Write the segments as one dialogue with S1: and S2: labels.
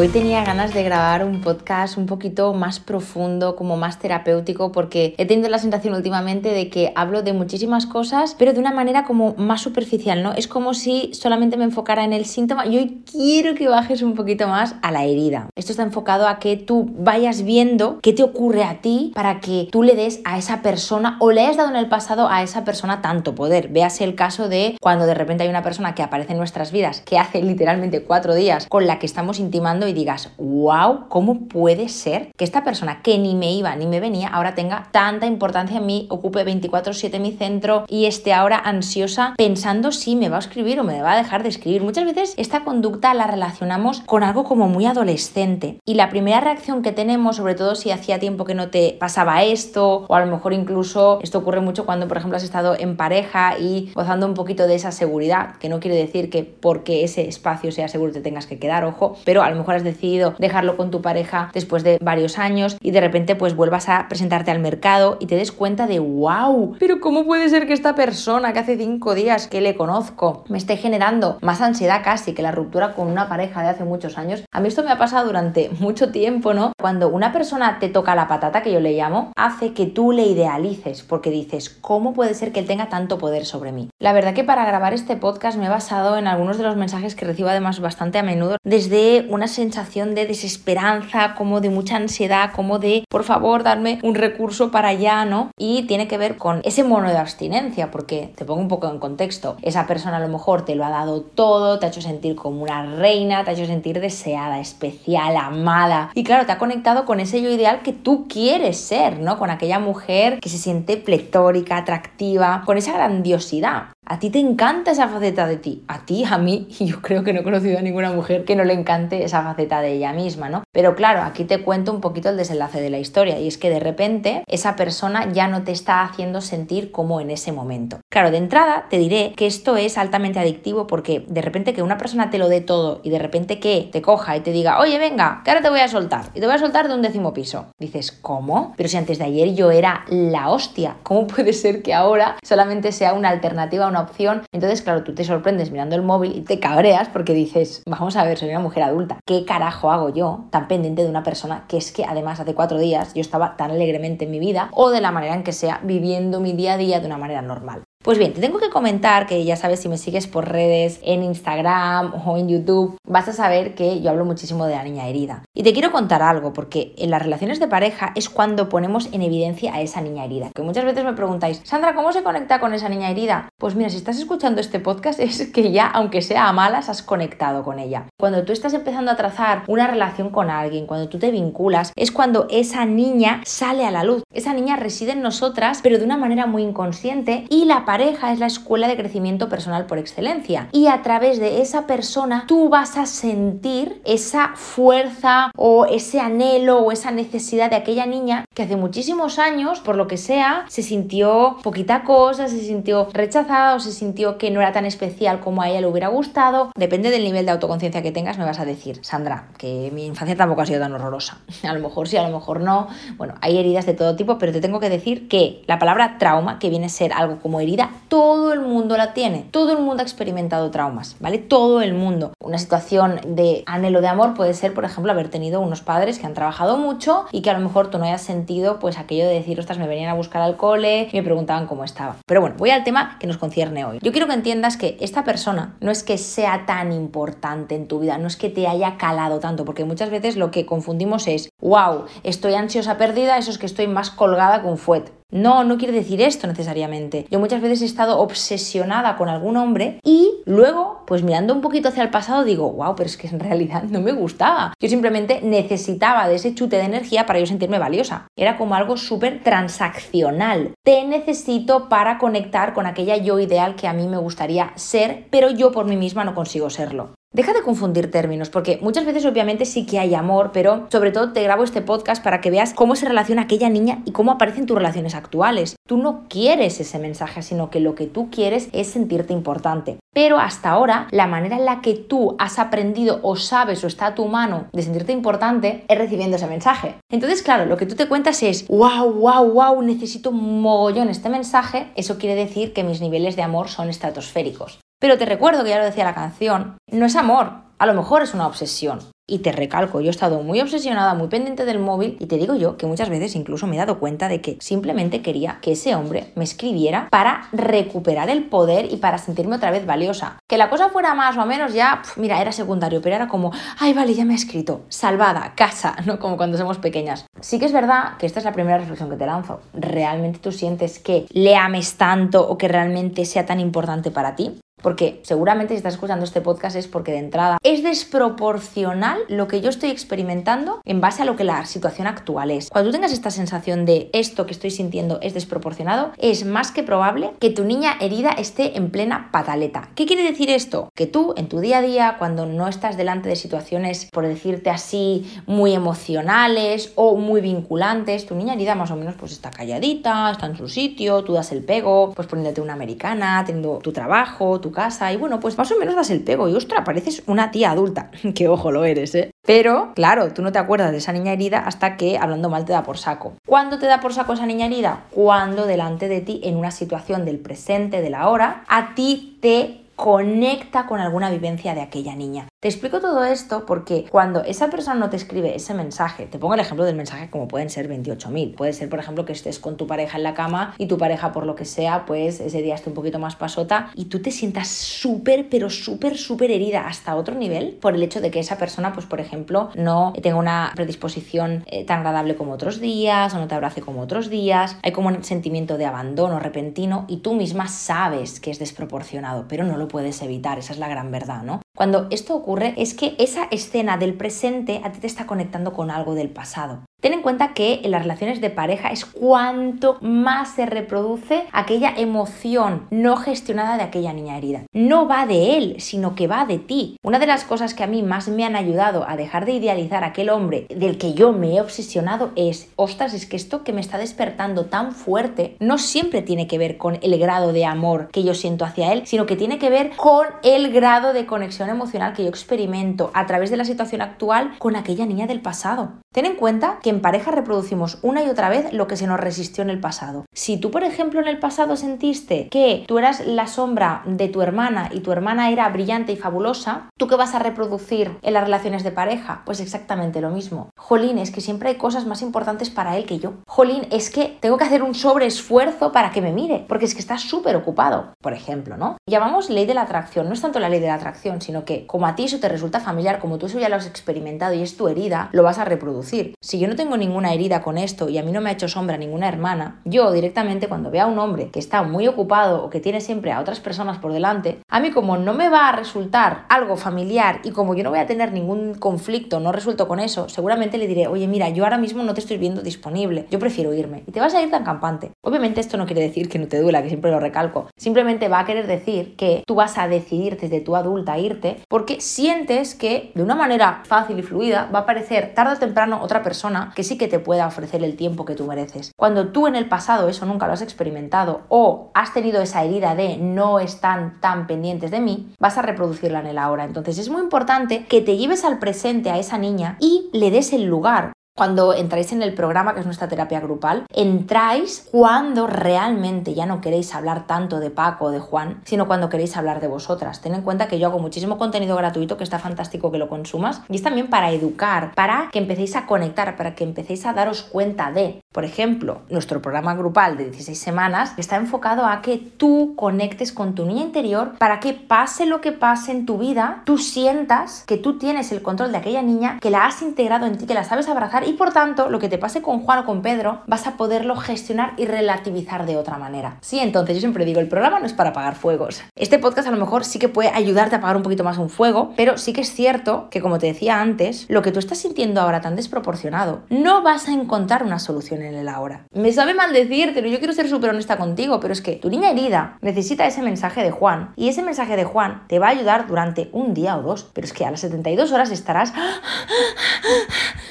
S1: Hoy tenía ganas de grabar un podcast un poquito más profundo, como más terapéutico, porque he tenido la sensación últimamente de que hablo de muchísimas cosas, pero de una manera como más superficial, ¿no? Es como si solamente me enfocara en el síntoma y hoy quiero que bajes un poquito más a la herida. Esto está enfocado a que tú vayas viendo qué te ocurre a ti para que tú le des a esa persona o le hayas dado en el pasado a esa persona tanto poder. Véase el caso de cuando de repente hay una persona que aparece en nuestras vidas, que hace literalmente cuatro días, con la que estamos intimando y digas, wow, ¿cómo puede ser que esta persona que ni me iba ni me venía ahora tenga tanta importancia en mí, ocupe 24/7 mi centro y esté ahora ansiosa pensando si me va a escribir o me va a dejar de escribir? Muchas veces esta conducta la relacionamos con algo como muy adolescente y la primera reacción que tenemos, sobre todo si hacía tiempo que no te pasaba esto o a lo mejor incluso esto ocurre mucho cuando por ejemplo has estado en pareja y gozando un poquito de esa seguridad, que no quiere decir que porque ese espacio sea seguro te tengas que quedar, ojo, pero a lo mejor has decidido dejarlo con tu pareja después de varios años y de repente pues vuelvas a presentarte al mercado y te des cuenta de wow, pero ¿cómo puede ser que esta persona que hace cinco días que le conozco me esté generando más ansiedad casi que la ruptura con una pareja de hace muchos años? A mí esto me ha pasado durante mucho tiempo, ¿no? Cuando una persona te toca la patata, que yo le llamo, hace que tú le idealices porque dices, ¿cómo puede ser que él tenga tanto poder sobre mí? La verdad que para grabar este podcast me he basado en algunos de los mensajes que recibo además bastante a menudo desde una sensación de desesperanza, como de mucha ansiedad, como de por favor darme un recurso para allá, ¿no? Y tiene que ver con ese mono de abstinencia, porque te pongo un poco en contexto, esa persona a lo mejor te lo ha dado todo, te ha hecho sentir como una reina, te ha hecho sentir deseada, especial, amada, y claro, te ha conectado con ese yo ideal que tú quieres ser, ¿no? Con aquella mujer que se siente pletórica, atractiva, con esa grandiosidad. A ti te encanta esa faceta de ti, a ti, a mí, y yo creo que no he conocido a ninguna mujer que no le encante esa faceta de ella misma, ¿no? Pero claro, aquí te cuento un poquito el desenlace de la historia, y es que de repente esa persona ya no te está haciendo sentir como en ese momento. Claro, de entrada te diré que esto es altamente adictivo porque de repente que una persona te lo dé todo y de repente que te coja y te diga, oye, venga, que ahora te voy a soltar, y te voy a soltar de un décimo piso. Dices, ¿cómo? Pero si antes de ayer yo era la hostia, ¿cómo puede ser que ahora solamente sea una alternativa una opción. Entonces, claro, tú te sorprendes mirando el móvil y te cabreas porque dices, vamos a ver, soy una mujer adulta. ¿Qué carajo hago yo tan pendiente de una persona que es que además hace cuatro días yo estaba tan alegremente en mi vida o de la manera en que sea viviendo mi día a día de una manera normal? Pues bien, te tengo que comentar que ya sabes, si me sigues por redes, en Instagram o en YouTube, vas a saber que yo hablo muchísimo de la niña herida. Y te quiero contar algo, porque en las relaciones de pareja es cuando ponemos en evidencia a esa niña herida. Que muchas veces me preguntáis, Sandra, ¿cómo se conecta con esa niña herida? Pues mira, si estás escuchando este podcast es que ya, aunque sea a malas, has conectado con ella. Cuando tú estás empezando a trazar una relación con alguien, cuando tú te vinculas, es cuando esa niña sale a la luz. Esa niña reside en nosotras, pero de una manera muy inconsciente y la pareja es la escuela de crecimiento personal por excelencia. Y a través de esa persona tú vas a sentir esa fuerza o ese anhelo o esa necesidad de aquella niña que hace muchísimos años, por lo que sea, se sintió poquita cosa, se sintió rechazada o se sintió que no era tan especial como a ella le hubiera gustado. Depende del nivel de autoconciencia que tengas, me vas a decir, Sandra, que mi infancia tampoco ha sido tan horrorosa. A lo mejor sí, a lo mejor no. Bueno, hay heridas de todo tipo, pero te tengo que decir que la palabra trauma, que viene a ser algo como herida, todo el mundo la tiene. Todo el mundo ha experimentado traumas, ¿vale? Todo el mundo. Una situación de anhelo de amor puede ser, por ejemplo, haber tenido unos padres que han trabajado mucho y que a lo mejor tú no hayas sentido pues aquello de decir, ostras, me venían a buscar al cole y me preguntaban cómo estaba. Pero bueno, voy al tema que nos concierne hoy. Yo quiero que entiendas que esta persona no es que sea tan importante en tu vida, no es que te haya calado tanto, porque muchas veces lo que confundimos es, wow, estoy ansiosa perdida, eso es que estoy más colgada un fuet. No, no quiere decir esto necesariamente. Yo muchas veces he estado obsesionada con algún hombre y luego pues mirando un poquito hacia el pasado digo, wow, pero es que en realidad no me gustaba. Yo simplemente necesitaba de ese chute de energía para yo sentirme valiosa. Era como algo súper transaccional. Te necesito para conectar con aquella yo ideal que a mí me gustaría ser, pero yo por mí misma no consigo serlo. Deja de confundir términos, porque muchas veces obviamente sí que hay amor, pero sobre todo te grabo este podcast para que veas cómo se relaciona aquella niña y cómo aparecen tus relaciones actuales. Tú no quieres ese mensaje, sino que lo que tú quieres es sentirte importante. Pero hasta ahora, la manera en la que tú has aprendido o sabes o está a tu mano de sentirte importante es recibiendo ese mensaje. Entonces, claro, lo que tú te cuentas es, wow, wow, wow, necesito un mogollón este mensaje. Eso quiere decir que mis niveles de amor son estratosféricos. Pero te recuerdo que ya lo decía la canción, no es amor, a lo mejor es una obsesión. Y te recalco, yo he estado muy obsesionada, muy pendiente del móvil y te digo yo que muchas veces incluso me he dado cuenta de que simplemente quería que ese hombre me escribiera para recuperar el poder y para sentirme otra vez valiosa. Que la cosa fuera más o menos ya, mira, era secundario, pero era como, ay, vale, ya me ha escrito, salvada, casa, ¿no? Como cuando somos pequeñas. Sí que es verdad que esta es la primera reflexión que te lanzo. ¿Realmente tú sientes que le ames tanto o que realmente sea tan importante para ti? Porque seguramente si estás escuchando este podcast es porque de entrada es desproporcional lo que yo estoy experimentando en base a lo que la situación actual es. Cuando tú tengas esta sensación de esto que estoy sintiendo es desproporcionado, es más que probable que tu niña herida esté en plena pataleta. ¿Qué quiere decir esto? Que tú en tu día a día, cuando no estás delante de situaciones, por decirte así, muy emocionales o muy vinculantes, tu niña herida más o menos pues está calladita, está en su sitio, tú das el pego, pues poniéndote una americana, teniendo tu trabajo, tu casa y bueno, pues más o menos das el pego y ostra, pareces una tía adulta, que ojo lo eres, ¿eh? Pero, claro, tú no te acuerdas de esa niña herida hasta que hablando mal te da por saco. ¿Cuándo te da por saco esa niña herida? Cuando delante de ti, en una situación del presente, de la hora, a ti te conecta con alguna vivencia de aquella niña. Te explico todo esto porque cuando esa persona no te escribe ese mensaje, te pongo el ejemplo del mensaje como pueden ser 28.000. Puede ser, por ejemplo, que estés con tu pareja en la cama y tu pareja, por lo que sea, pues ese día esté un poquito más pasota y tú te sientas súper, pero súper, súper herida hasta otro nivel por el hecho de que esa persona, pues por ejemplo, no tenga una predisposición eh, tan agradable como otros días o no te abrace como otros días. Hay como un sentimiento de abandono repentino y tú misma sabes que es desproporcionado, pero no lo puedes evitar. Esa es la gran verdad, ¿no? Cuando esto ocurre es que esa escena del presente a ti te está conectando con algo del pasado. Ten en cuenta que en las relaciones de pareja es cuanto más se reproduce aquella emoción no gestionada de aquella niña herida. No va de él, sino que va de ti. Una de las cosas que a mí más me han ayudado a dejar de idealizar a aquel hombre del que yo me he obsesionado es, ostras, es que esto que me está despertando tan fuerte no siempre tiene que ver con el grado de amor que yo siento hacia él, sino que tiene que ver con el grado de conexión emocional que yo experimento a través de la situación actual con aquella niña del pasado. Ten en cuenta que en pareja reproducimos una y otra vez lo que se nos resistió en el pasado. Si tú, por ejemplo, en el pasado sentiste que tú eras la sombra de tu hermana y tu hermana era brillante y fabulosa, ¿tú qué vas a reproducir en las relaciones de pareja? Pues exactamente lo mismo. Jolín, es que siempre hay cosas más importantes para él que yo. Jolín, es que tengo que hacer un sobreesfuerzo para que me mire, porque es que está súper ocupado, por ejemplo, ¿no? Llamamos ley de la atracción, no es tanto la ley de la atracción, sino que como a ti eso te resulta familiar, como tú eso ya lo has experimentado y es tu herida, lo vas a reproducir. Si yo no tengo ninguna herida con esto y a mí no me ha hecho sombra ninguna hermana, yo directamente cuando vea a un hombre que está muy ocupado o que tiene siempre a otras personas por delante, a mí como no me va a resultar algo familiar y como yo no voy a tener ningún conflicto, no resuelto con eso, seguramente le diré, oye, mira, yo ahora mismo no te estoy viendo disponible, yo prefiero irme. Y te vas a ir tan campante. Obviamente esto no quiere decir que no te duela, que siempre lo recalco. Simplemente va a querer decir que tú vas a decidir desde tu adulta irte porque sientes que de una manera fácil y fluida va a aparecer tarde o temprano otra persona que sí que te pueda ofrecer el tiempo que tú mereces. Cuando tú en el pasado eso nunca lo has experimentado o has tenido esa herida de no están tan pendientes de mí, vas a reproducirla en el ahora. Entonces es muy importante que te lleves al presente a esa niña y le des el lugar cuando entráis en el programa, que es nuestra terapia grupal, entráis cuando realmente ya no queréis hablar tanto de Paco o de Juan, sino cuando queréis hablar de vosotras. Ten en cuenta que yo hago muchísimo contenido gratuito, que está fantástico que lo consumas, y es también para educar, para que empecéis a conectar, para que empecéis a daros cuenta de, por ejemplo, nuestro programa grupal de 16 semanas está enfocado a que tú conectes con tu niña interior para que pase lo que pase en tu vida, tú sientas que tú tienes el control de aquella niña, que la has integrado en ti, que la sabes abrazar y por tanto lo que te pase con Juan o con Pedro vas a poderlo gestionar y relativizar de otra manera. Sí, entonces yo siempre digo, el programa no es para apagar fuegos. Este podcast a lo mejor sí que puede ayudarte a apagar un poquito más un fuego, pero sí que es cierto que como te decía antes, lo que tú estás sintiendo ahora tan desproporcionado, no vas a encontrar una solución en el ahora. Me sabe mal decírtelo, yo quiero ser súper honesta contigo, pero es que tu niña herida necesita ese mensaje de Juan y ese mensaje de Juan te va a ayudar durante un día o dos, pero es que a las 72 horas estarás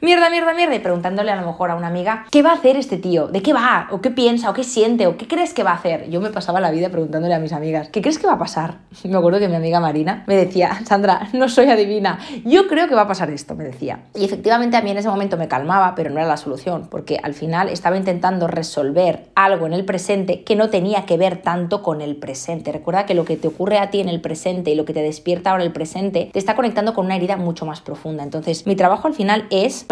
S1: mierda, mierda, mierda y preguntándole a lo mejor a una amiga, ¿qué va a hacer este tío? ¿De qué va? ¿O qué piensa? ¿O qué siente? ¿O qué crees que va a hacer? Yo me pasaba la vida preguntándole a mis amigas, ¿qué crees que va a pasar? Me acuerdo que mi amiga Marina me decía, Sandra, no soy adivina, yo creo que va a pasar esto, me decía. Y efectivamente a mí en ese momento me calmaba, pero no era la solución, porque al final estaba intentando resolver algo en el presente que no tenía que ver tanto con el presente. Recuerda que lo que te ocurre a ti en el presente y lo que te despierta ahora el presente te está conectando con una herida mucho más profunda. Entonces, mi trabajo al final es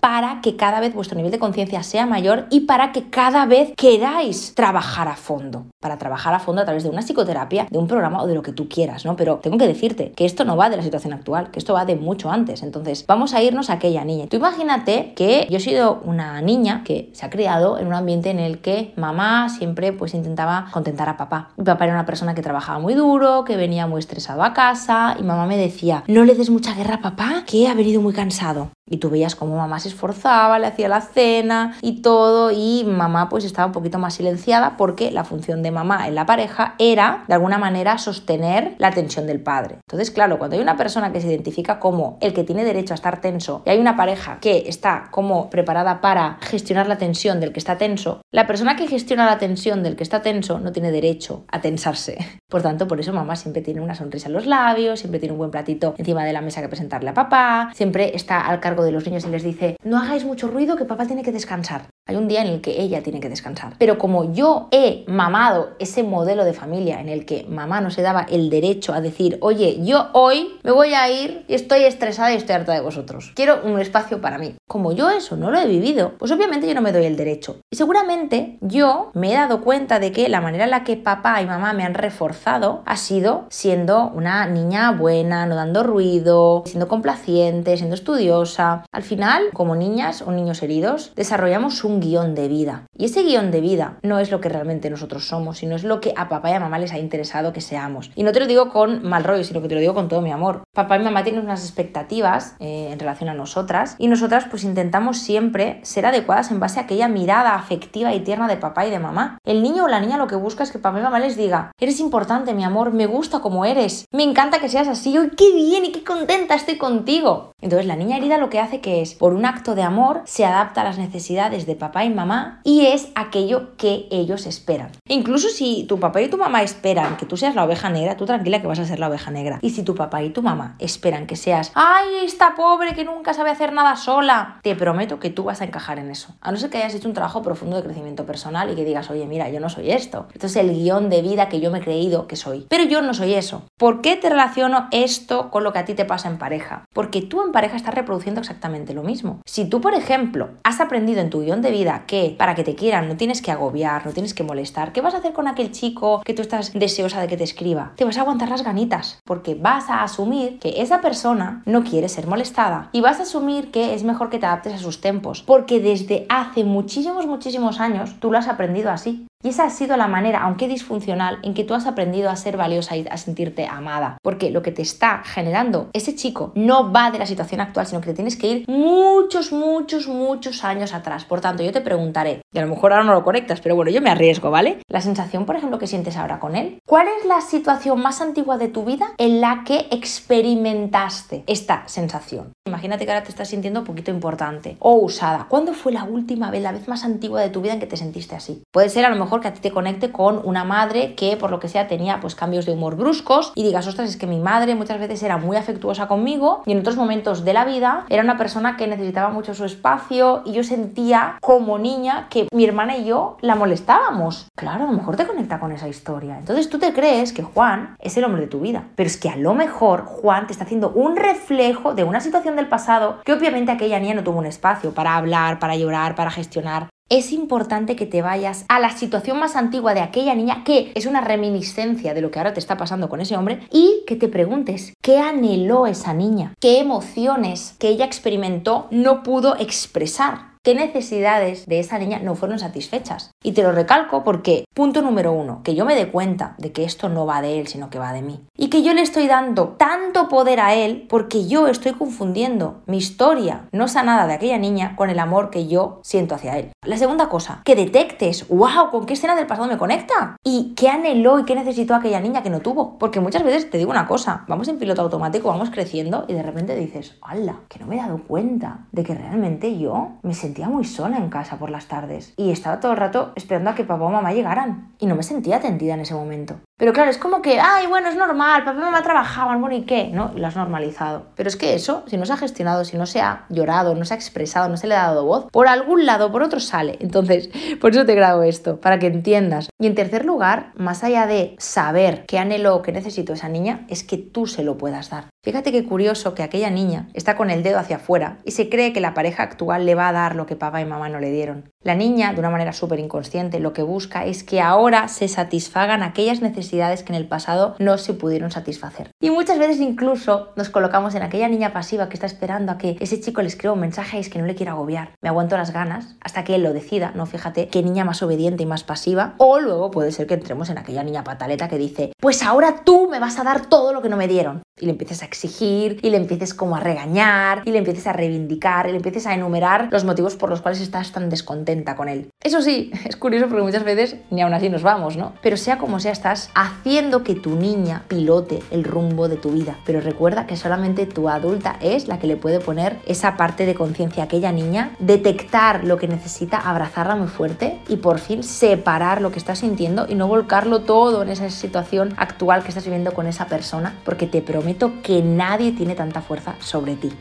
S1: para que cada vez vuestro nivel de conciencia sea mayor y para que cada vez queráis trabajar a fondo. Para trabajar a fondo a través de una psicoterapia, de un programa o de lo que tú quieras, ¿no? Pero tengo que decirte que esto no va de la situación actual, que esto va de mucho antes. Entonces, vamos a irnos a aquella niña. Tú imagínate que yo he sido una niña que se ha criado en un ambiente en el que mamá siempre pues intentaba contentar a papá. Mi papá era una persona que trabajaba muy duro, que venía muy estresado a casa y mamá me decía, no le des mucha guerra a papá, que ha venido muy cansado. Y tú veías mamá se esforzaba, le hacía la cena y todo, y mamá pues estaba un poquito más silenciada porque la función de mamá en la pareja era de alguna manera sostener la tensión del padre. Entonces, claro, cuando hay una persona que se identifica como el que tiene derecho a estar tenso y hay una pareja que está como preparada para gestionar la tensión del que está tenso, la persona que gestiona la tensión del que está tenso no tiene derecho a tensarse. Por tanto, por eso mamá siempre tiene una sonrisa en los labios, siempre tiene un buen platito encima de la mesa que presentarle a papá, siempre está al cargo de los niños y les dice, no hagáis mucho ruido que papá tiene que descansar. Hay un día en el que ella tiene que descansar. Pero como yo he mamado ese modelo de familia en el que mamá no se daba el derecho a decir, oye, yo hoy me voy a ir y estoy estresada y estoy harta de vosotros. Quiero un espacio para mí. Como yo eso no lo he vivido, pues obviamente yo no me doy el derecho. Y seguramente yo me he dado cuenta de que la manera en la que papá y mamá me han reforzado ha sido siendo una niña buena, no dando ruido, siendo complaciente, siendo estudiosa. Al final, como niñas o niños heridos, desarrollamos un guion de vida. Y ese guion de vida no es lo que realmente nosotros somos, sino es lo que a papá y a mamá les ha interesado que seamos. Y no te lo digo con mal rollo, sino que te lo digo con todo mi amor. Papá y mamá tienen unas expectativas eh, en relación a nosotras y nosotras pues intentamos siempre ser adecuadas en base a aquella mirada afectiva y tierna de papá y de mamá. El niño o la niña lo que busca es que papá y mamá les diga, eres importante mi amor, me gusta como eres, me encanta que seas así, ¡Uy, qué bien y qué contenta estoy contigo! Entonces la niña herida lo que hace que es, por un acto de amor, se adapta a las necesidades de papá y mamá y es aquello que ellos esperan. incluso si tu papá y tu mamá esperan que tú seas la oveja negra, tú tranquila que vas a ser la oveja negra. Y si tu papá y tu mamá esperan que seas, ay, esta pobre que nunca sabe hacer nada sola, te prometo que tú vas a encajar en eso. A no ser que hayas hecho un trabajo profundo de crecimiento personal y que digas, oye, mira, yo no soy esto. Esto es el guion de vida que yo me he creído que soy. Pero yo no soy eso. ¿Por qué te relaciono esto con lo que a ti te pasa en pareja? Porque tú en pareja estás reproduciendo exactamente lo mismo. Si tú, por ejemplo, has aprendido en tu guion de vida que para que te quieran no tienes que agobiar, no tienes que molestar, ¿qué vas a hacer con aquel chico que tú estás deseosa de que te escriba? Te vas a aguantar las ganitas, porque vas a asumir que esa persona no quiere ser molestada y vas a asumir que es mejor que te adaptes a sus tempos, porque desde hace muchísimos, muchísimos años tú lo has aprendido así. Y esa ha sido la manera, aunque disfuncional, en que tú has aprendido a ser valiosa y a sentirte amada. Porque lo que te está generando ese chico no va de la situación actual, sino que te tienes que ir muchos, muchos, muchos años atrás. Por tanto, yo te preguntaré, y a lo mejor ahora no lo conectas, pero bueno, yo me arriesgo, ¿vale? La sensación, por ejemplo, que sientes ahora con él. ¿Cuál es la situación más antigua de tu vida en la que experimentaste esta sensación? Imagínate que ahora te estás sintiendo un poquito importante o usada. ¿Cuándo fue la última vez, la vez más antigua de tu vida en que te sentiste así? Puede ser a lo mejor que a ti te conecte con una madre que por lo que sea tenía pues cambios de humor bruscos y digas, ostras, es que mi madre muchas veces era muy afectuosa conmigo y en otros momentos de la vida era una persona que necesitaba mucho su espacio y yo sentía como niña que mi hermana y yo la molestábamos. Claro, a lo mejor te conecta con esa historia. Entonces tú te crees que Juan es el hombre de tu vida, pero es que a lo mejor Juan te está haciendo un reflejo de una situación del pasado que obviamente aquella niña no tuvo un espacio para hablar, para llorar, para gestionar es importante que te vayas a la situación más antigua de aquella niña, que es una reminiscencia de lo que ahora te está pasando con ese hombre, y que te preguntes qué anheló esa niña, qué emociones que ella experimentó no pudo expresar qué necesidades de esa niña no fueron satisfechas. Y te lo recalco porque, punto número uno, que yo me dé cuenta de que esto no va de él, sino que va de mí. Y que yo le estoy dando tanto poder a él porque yo estoy confundiendo mi historia no sanada de aquella niña con el amor que yo siento hacia él. La segunda cosa, que detectes, wow, ¿con qué escena del pasado me conecta? Y qué anheló y qué necesitó aquella niña que no tuvo. Porque muchas veces te digo una cosa, vamos en piloto automático, vamos creciendo y de repente dices, ¡hala! Que no me he dado cuenta de que realmente yo me sentí sentía muy sola en casa por las tardes y estaba todo el rato esperando a que papá o mamá llegaran y no me sentía atendida en ese momento. Pero claro, es como que, ay, bueno, es normal, papá y mamá trabajaban, bueno, ¿y qué? ¿No? Lo has normalizado. Pero es que eso, si no se ha gestionado, si no se ha llorado, no se ha expresado, no se le ha dado voz, por algún lado, por otro sale. Entonces, por eso te grabo esto, para que entiendas. Y en tercer lugar, más allá de saber qué anhelo o qué necesito esa niña, es que tú se lo puedas dar. Fíjate qué curioso que aquella niña está con el dedo hacia afuera y se cree que la pareja actual le va a dar lo que papá y mamá no le dieron. La niña, de una manera súper inconsciente, lo que busca es que ahora se satisfagan aquellas necesidades que en el pasado no se pudieron satisfacer. Y muchas veces incluso nos colocamos en aquella niña pasiva que está esperando a que ese chico le escriba un mensaje y es que no le quiera agobiar. Me aguanto las ganas hasta que él lo decida, ¿no? Fíjate qué niña más obediente y más pasiva. O luego puede ser que entremos en aquella niña pataleta que dice, pues ahora tú me vas a dar todo lo que no me dieron. Y le empieces a exigir, y le empieces como a regañar, y le empieces a reivindicar, y le empieces a enumerar los motivos por los cuales estás tan descontento con él. Eso sí, es curioso porque muchas veces ni aún así nos vamos, ¿no? Pero sea como sea, estás haciendo que tu niña pilote el rumbo de tu vida. Pero recuerda que solamente tu adulta es la que le puede poner esa parte de conciencia a aquella niña, detectar lo que necesita, abrazarla muy fuerte y por fin separar lo que está sintiendo y no volcarlo todo en esa situación actual que estás viviendo con esa persona, porque te prometo que nadie tiene tanta fuerza sobre ti.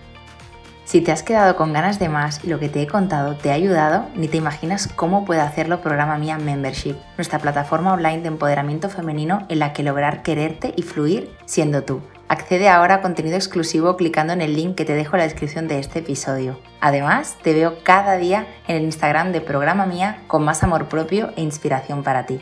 S1: Si te has quedado con ganas de más y lo que te he contado te ha ayudado, ni te imaginas cómo puede hacerlo Programa Mía Membership, nuestra plataforma online de empoderamiento femenino en la que lograr quererte y fluir siendo tú. Accede ahora a contenido exclusivo clicando en el link que te dejo en la descripción de este episodio. Además, te veo cada día en el Instagram de Programa Mía con más amor propio e inspiración para ti.